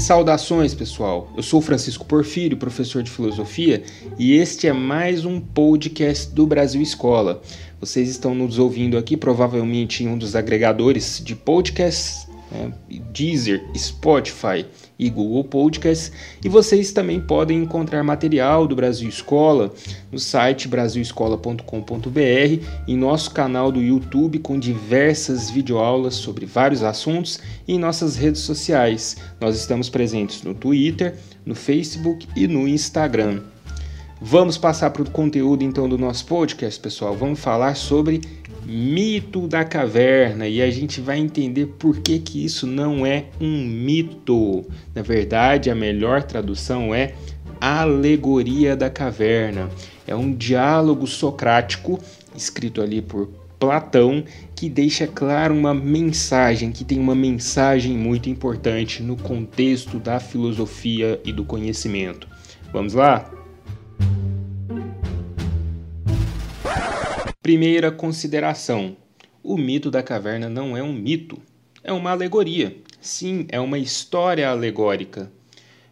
Saudações, pessoal. Eu sou Francisco Porfírio, professor de filosofia, e este é mais um podcast do Brasil Escola. Vocês estão nos ouvindo aqui provavelmente em um dos agregadores de podcasts Deezer, Spotify e Google Podcasts. E vocês também podem encontrar material do Brasil Escola no site brasilescola.com.br, em nosso canal do YouTube com diversas videoaulas sobre vários assuntos e em nossas redes sociais. Nós estamos presentes no Twitter, no Facebook e no Instagram. Vamos passar para o conteúdo então do nosso podcast, pessoal. Vamos falar sobre mito da caverna e a gente vai entender por que, que isso não é um mito. Na verdade, a melhor tradução é alegoria da caverna. É um diálogo socrático escrito ali por Platão que deixa claro uma mensagem, que tem uma mensagem muito importante no contexto da filosofia e do conhecimento. Vamos lá? Primeira consideração: o mito da caverna não é um mito, é uma alegoria. Sim, é uma história alegórica.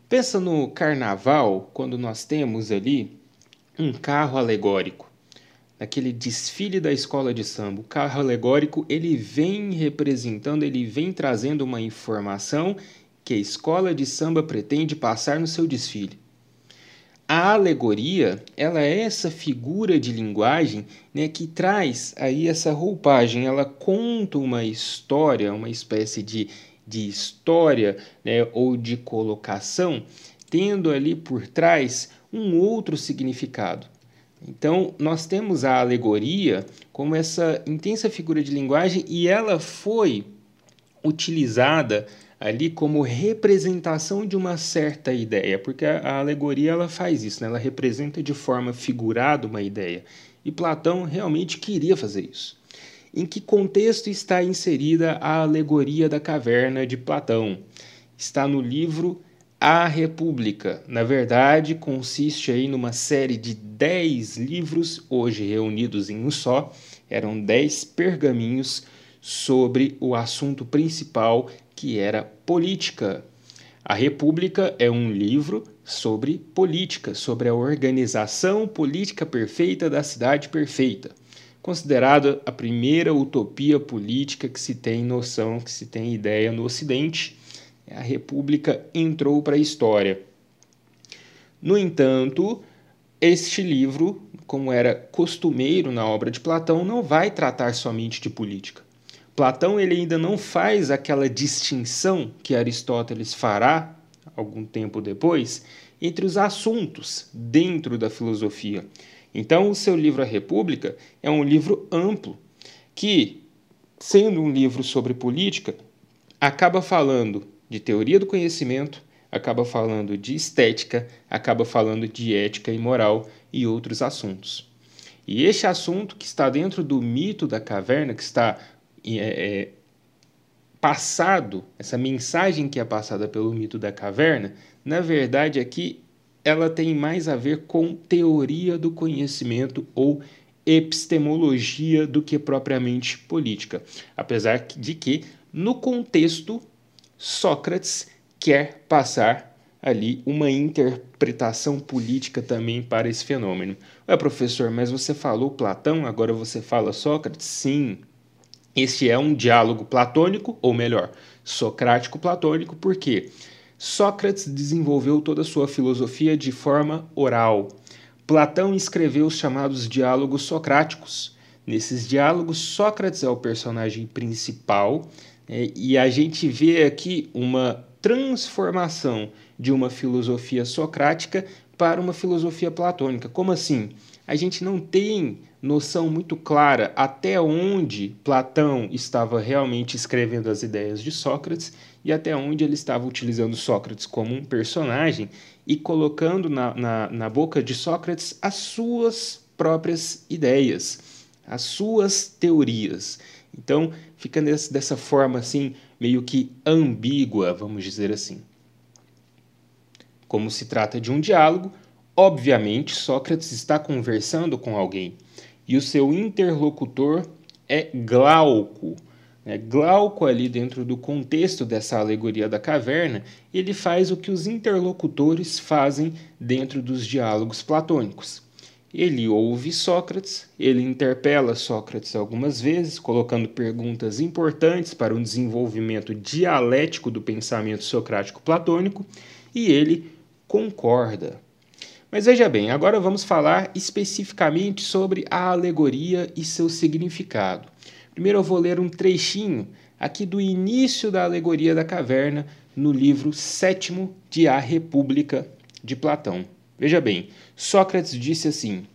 Pensa no carnaval, quando nós temos ali um carro alegórico. Naquele desfile da escola de samba, o carro alegórico ele vem representando, ele vem trazendo uma informação que a escola de samba pretende passar no seu desfile. A alegoria, ela é essa figura de linguagem né, que traz aí essa roupagem, ela conta uma história, uma espécie de, de história né, ou de colocação, tendo ali por trás um outro significado. Então, nós temos a alegoria como essa intensa figura de linguagem e ela foi utilizada ali como representação de uma certa ideia, porque a, alegoria ela faz isso, né? ela representa de forma figurada uma ideia. E Platão realmente queria fazer isso. Em que contexto está inserida a alegoria da caverna de Platão? Está no livro A República. Na verdade, consiste aí numa série de dez livros, hoje reunidos em um só. Eram dez pergaminhos sobre o assunto principal que era política. A República é um livro sobre política, sobre a organização política perfeita da cidade perfeita, considerada a primeira utopia política que se tem noção, que se tem ideia no Ocidente. A República entrou para a história. No entanto, este livro, como era costumeiro na obra de Platão, não vai tratar somente de política. Platão ele ainda não faz aquela distinção que Aristóteles fará algum tempo depois entre os assuntos dentro da filosofia. Então, o seu livro A República é um livro amplo que, sendo um livro sobre política, acaba falando de teoria do conhecimento, acaba falando de estética, acaba falando de ética e moral e outros assuntos. E este assunto que está dentro do mito da caverna, que está é, é, passado, essa mensagem que é passada pelo mito da caverna, na verdade aqui ela tem mais a ver com teoria do conhecimento ou epistemologia do que propriamente política. Apesar de que, no contexto, Sócrates quer passar ali uma interpretação política também para esse fenômeno. Ué, professor, mas você falou Platão, agora você fala Sócrates? Sim, este é um diálogo platônico, ou melhor, socrático-platônico, porque Sócrates desenvolveu toda a sua filosofia de forma oral. Platão escreveu os chamados diálogos socráticos. Nesses diálogos, Sócrates é o personagem principal é, e a gente vê aqui uma transformação de uma filosofia socrática para uma filosofia platônica. Como assim? A gente não tem noção muito clara até onde Platão estava realmente escrevendo as ideias de Sócrates e até onde ele estava utilizando Sócrates como um personagem e colocando na, na, na boca de Sócrates as suas próprias ideias, as suas teorias. Então fica dessa forma assim, meio que ambígua, vamos dizer assim. Como se trata de um diálogo, obviamente Sócrates está conversando com alguém e o seu interlocutor é Glauco. Né? Glauco, ali dentro do contexto dessa alegoria da caverna, ele faz o que os interlocutores fazem dentro dos diálogos platônicos. Ele ouve Sócrates, ele interpela Sócrates algumas vezes, colocando perguntas importantes para o desenvolvimento dialético do pensamento socrático platônico, e ele concorda. Mas veja bem, agora vamos falar especificamente sobre a alegoria e seu significado. Primeiro eu vou ler um trechinho aqui do início da alegoria da caverna no livro sétimo de A República de Platão. Veja bem, Sócrates disse assim: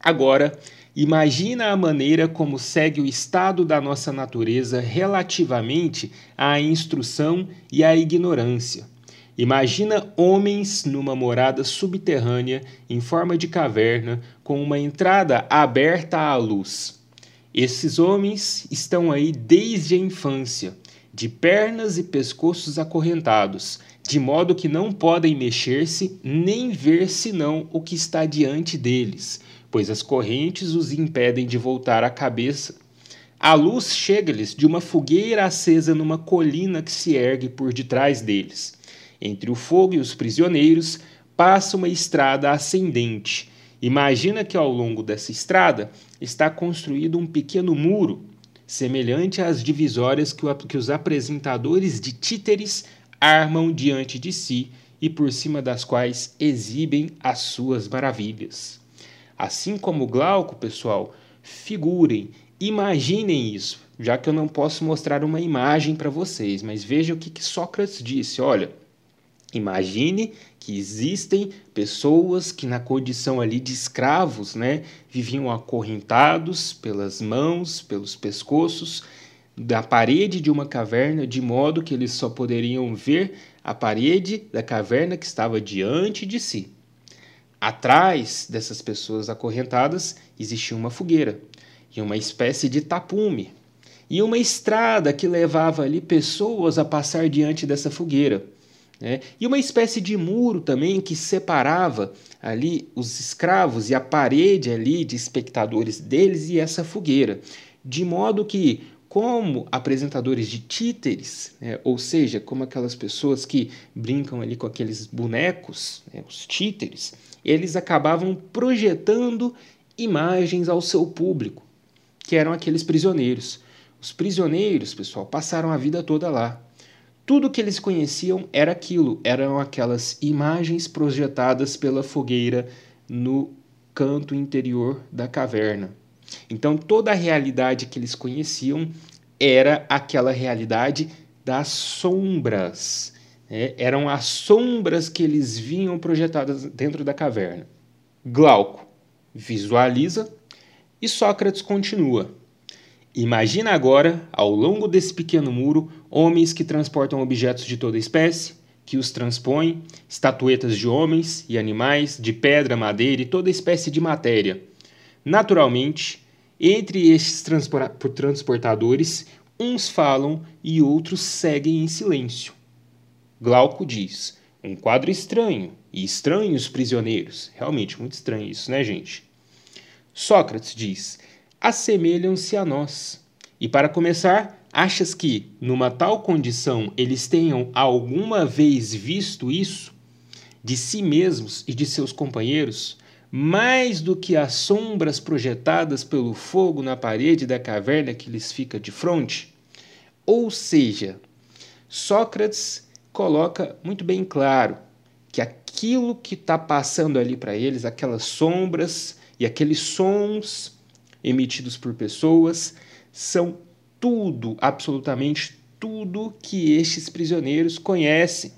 Agora, imagina a maneira como segue o estado da nossa natureza relativamente à instrução e à ignorância. Imagina homens numa morada subterrânea em forma de caverna, com uma entrada aberta à luz. Esses homens estão aí desde a infância, de pernas e pescoços acorrentados, de modo que não podem mexer-se nem ver senão o que está diante deles, pois as correntes os impedem de voltar a cabeça. A luz chega-lhes de uma fogueira acesa numa colina que se ergue por detrás deles. Entre o fogo e os prisioneiros passa uma estrada ascendente. Imagina que ao longo dessa estrada está construído um pequeno muro, semelhante às divisórias que, o, que os apresentadores de títeres armam diante de si e por cima das quais exibem as suas maravilhas. Assim como Glauco, pessoal, figurem, imaginem isso, já que eu não posso mostrar uma imagem para vocês, mas veja o que, que Sócrates disse: olha. Imagine que existem pessoas que na condição ali de escravos, né, viviam acorrentados pelas mãos, pelos pescoços da parede de uma caverna, de modo que eles só poderiam ver a parede da caverna que estava diante de si. Atrás dessas pessoas acorrentadas existia uma fogueira e uma espécie de tapume, e uma estrada que levava ali pessoas a passar diante dessa fogueira. Né? E uma espécie de muro também que separava ali os escravos e a parede ali de espectadores deles e essa fogueira. De modo que, como apresentadores de títeres, né? ou seja, como aquelas pessoas que brincam ali com aqueles bonecos, né? os títeres, eles acabavam projetando imagens ao seu público, que eram aqueles prisioneiros. Os prisioneiros, pessoal, passaram a vida toda lá. Tudo que eles conheciam era aquilo, eram aquelas imagens projetadas pela fogueira no canto interior da caverna. Então toda a realidade que eles conheciam era aquela realidade das sombras. Né? Eram as sombras que eles vinham projetadas dentro da caverna. Glauco visualiza e Sócrates continua. Imagina agora, ao longo desse pequeno muro, homens que transportam objetos de toda espécie, que os transpõem, estatuetas de homens e animais, de pedra, madeira e toda espécie de matéria. Naturalmente, entre estes transportadores, uns falam e outros seguem em silêncio. Glauco diz: um quadro estranho, e estranhos prisioneiros. Realmente muito estranho isso, né, gente? Sócrates diz: assemelham-se a nós. E para começar, achas que, numa tal condição, eles tenham alguma vez visto isso? De si mesmos e de seus companheiros? Mais do que as sombras projetadas pelo fogo na parede da caverna que lhes fica de frente? Ou seja, Sócrates coloca muito bem claro que aquilo que está passando ali para eles, aquelas sombras e aqueles sons emitidos por pessoas, são tudo, absolutamente tudo que estes prisioneiros conhecem.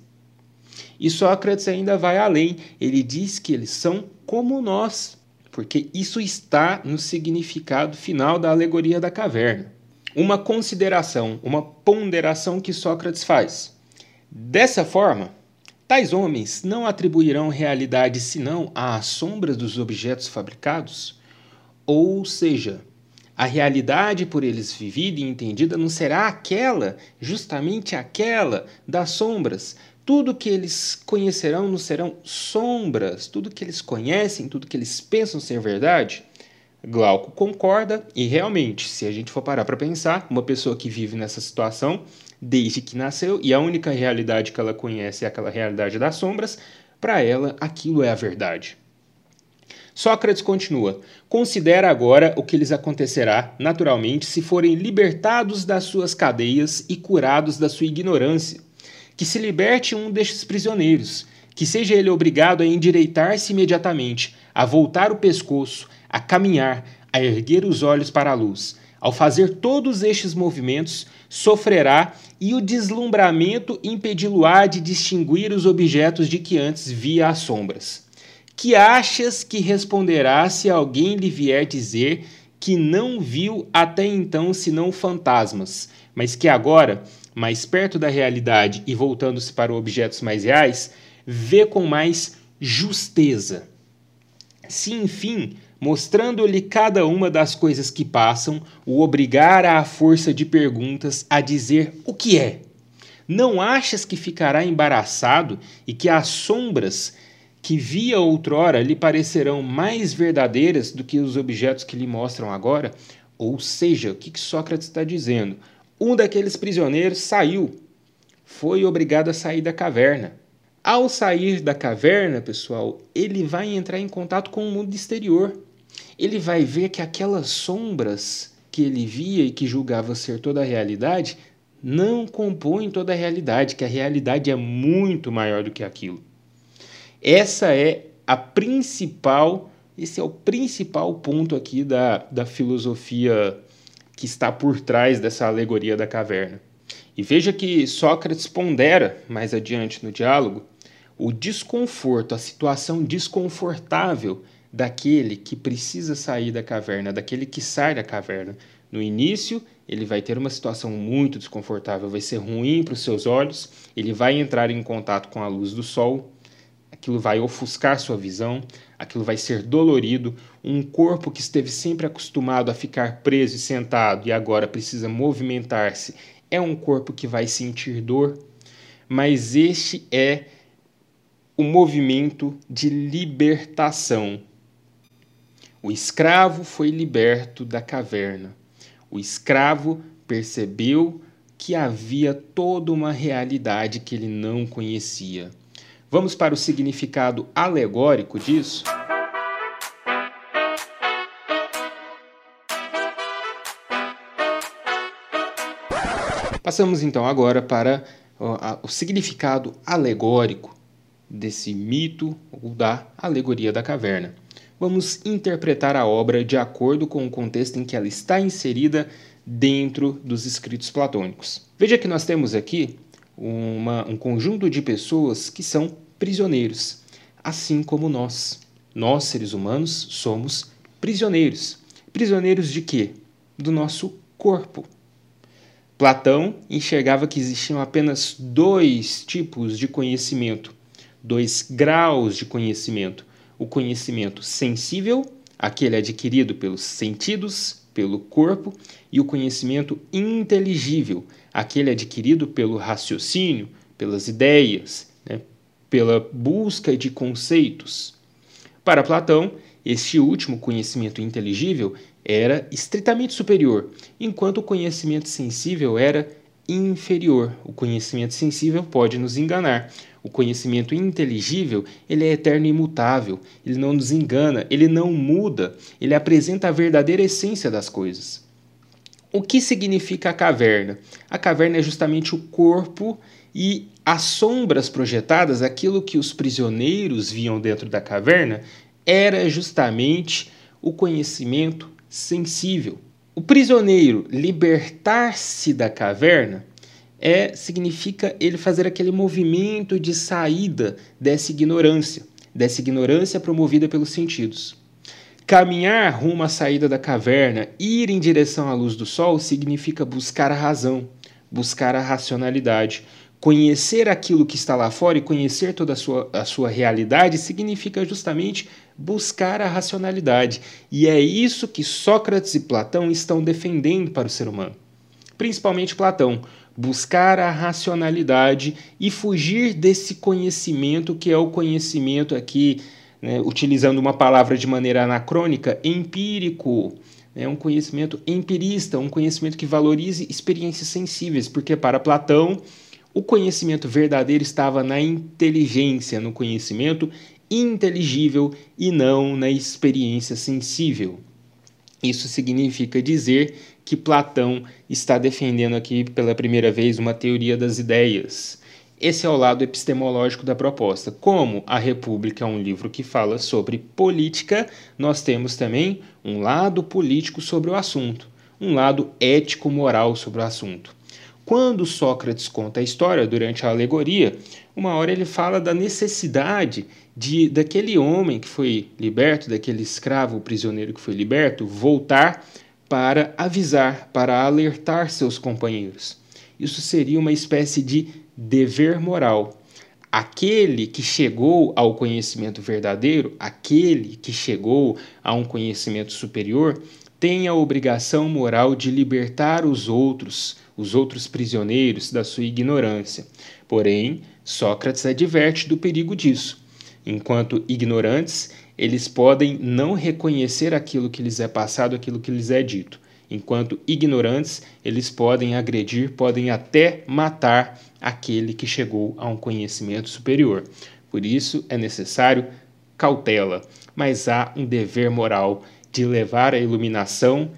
E Sócrates ainda vai além, ele diz que eles são como nós, porque isso está no significado final da alegoria da caverna. Uma consideração, uma ponderação que Sócrates faz. Dessa forma, tais homens não atribuirão realidade senão às sombras dos objetos fabricados? Ou seja, a realidade por eles vivida e entendida não será aquela, justamente aquela das sombras. Tudo que eles conhecerão não serão sombras, tudo que eles conhecem, tudo que eles pensam ser verdade, Glauco concorda e realmente, se a gente for parar para pensar, uma pessoa que vive nessa situação desde que nasceu e a única realidade que ela conhece é aquela realidade das sombras, para ela aquilo é a verdade. Sócrates continua: Considera agora o que lhes acontecerá, naturalmente, se forem libertados das suas cadeias e curados da sua ignorância. Que se liberte um destes prisioneiros, que seja ele obrigado a endireitar-se imediatamente, a voltar o pescoço, a caminhar, a erguer os olhos para a luz. Ao fazer todos estes movimentos, sofrerá e o deslumbramento impedi-lo-á de distinguir os objetos de que antes via as sombras. Que achas que responderá se alguém lhe vier dizer que não viu até então senão fantasmas, mas que agora, mais perto da realidade e voltando-se para objetos mais reais, vê com mais justeza? Se, enfim, mostrando-lhe cada uma das coisas que passam, o obrigar à força de perguntas a dizer o que é. Não achas que ficará embaraçado e que as sombras que via outrora lhe parecerão mais verdadeiras do que os objetos que lhe mostram agora? Ou seja, o que Sócrates está dizendo? Um daqueles prisioneiros saiu, foi obrigado a sair da caverna. Ao sair da caverna, pessoal, ele vai entrar em contato com o mundo exterior ele vai ver que aquelas sombras que ele via e que julgava ser toda a realidade não compõem toda a realidade, que a realidade é muito maior do que aquilo. Essa é a principal, esse é o principal ponto aqui da, da filosofia que está por trás dessa alegoria da caverna. E veja que Sócrates pondera mais adiante no diálogo o desconforto, a situação desconfortável daquele que precisa sair da caverna, daquele que sai da caverna. No início, ele vai ter uma situação muito desconfortável, vai ser ruim para os seus olhos, ele vai entrar em contato com a luz do sol, aquilo vai ofuscar sua visão, aquilo vai ser dolorido. Um corpo que esteve sempre acostumado a ficar preso e sentado e agora precisa movimentar-se é um corpo que vai sentir dor, mas este é o movimento de libertação o escravo foi liberto da caverna. O escravo percebeu que havia toda uma realidade que ele não conhecia. Vamos para o significado alegórico disso? Passamos então agora para o significado alegórico desse mito ou da alegoria da caverna vamos interpretar a obra de acordo com o contexto em que ela está inserida dentro dos escritos platônicos. Veja que nós temos aqui uma, um conjunto de pessoas que são prisioneiros, assim como nós. Nós, seres humanos, somos prisioneiros. Prisioneiros de quê? Do nosso corpo. Platão enxergava que existiam apenas dois tipos de conhecimento, dois graus de conhecimento: o conhecimento sensível, aquele adquirido pelos sentidos, pelo corpo, e o conhecimento inteligível, aquele adquirido pelo raciocínio, pelas ideias, né, pela busca de conceitos. Para Platão, este último conhecimento inteligível era estritamente superior, enquanto o conhecimento sensível era inferior. O conhecimento sensível pode nos enganar, o conhecimento inteligível, ele é eterno e imutável, ele não nos engana, ele não muda, ele apresenta a verdadeira essência das coisas. O que significa a caverna? A caverna é justamente o corpo e as sombras projetadas, aquilo que os prisioneiros viam dentro da caverna, era justamente o conhecimento sensível. O prisioneiro libertar-se da caverna é significa ele fazer aquele movimento de saída dessa ignorância, dessa ignorância promovida pelos sentidos. Caminhar rumo à saída da caverna, ir em direção à luz do sol, significa buscar a razão, buscar a racionalidade. Conhecer aquilo que está lá fora e conhecer toda a sua, a sua realidade significa justamente buscar a racionalidade. E é isso que Sócrates e Platão estão defendendo para o ser humano. Principalmente Platão buscar a racionalidade e fugir desse conhecimento que é o conhecimento aqui né, utilizando uma palavra de maneira anacrônica, empírico. É um conhecimento empirista, um conhecimento que valorize experiências sensíveis, porque para Platão o conhecimento verdadeiro estava na inteligência, no conhecimento inteligível e não na experiência sensível. Isso significa dizer que Platão está defendendo aqui pela primeira vez uma teoria das ideias. Esse é o lado epistemológico da proposta. Como a República é um livro que fala sobre política, nós temos também um lado político sobre o assunto, um lado ético-moral sobre o assunto. Quando Sócrates conta a história durante a alegoria, uma hora ele fala da necessidade de daquele homem que foi liberto, daquele escravo prisioneiro que foi liberto, voltar para avisar, para alertar seus companheiros. Isso seria uma espécie de dever moral. Aquele que chegou ao conhecimento verdadeiro, aquele que chegou a um conhecimento superior, tem a obrigação moral de libertar os outros, os outros prisioneiros, da sua ignorância. Porém, Sócrates adverte do perigo disso. Enquanto ignorantes, eles podem não reconhecer aquilo que lhes é passado, aquilo que lhes é dito. Enquanto ignorantes, eles podem agredir, podem até matar aquele que chegou a um conhecimento superior. Por isso é necessário cautela, mas há um dever moral de levar a iluminação,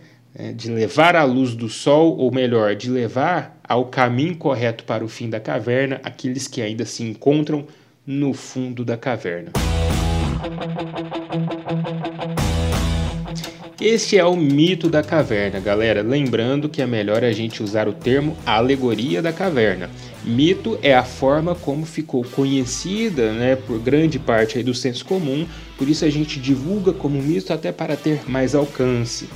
de levar a luz do sol, ou melhor, de levar ao caminho correto para o fim da caverna aqueles que ainda se encontram no fundo da caverna. Este é o mito da caverna, galera. Lembrando que é melhor a gente usar o termo alegoria da caverna. Mito é a forma como ficou conhecida né, por grande parte do senso comum, por isso a gente divulga como mito até para ter mais alcance.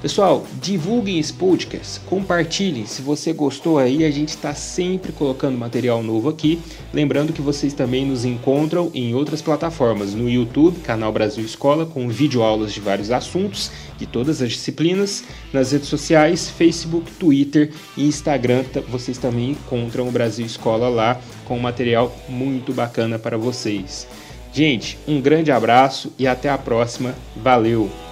Pessoal, divulguem esse podcast, compartilhem. Se você gostou aí, a gente está sempre colocando material novo aqui. Lembrando que vocês também nos encontram em outras plataformas, no YouTube, canal Brasil Escola, com videoaulas de vários assuntos, de todas as disciplinas. Nas redes sociais, Facebook, Twitter e Instagram, vocês também encontram o Brasil Escola lá com material muito bacana para vocês. Gente, um grande abraço e até a próxima. Valeu!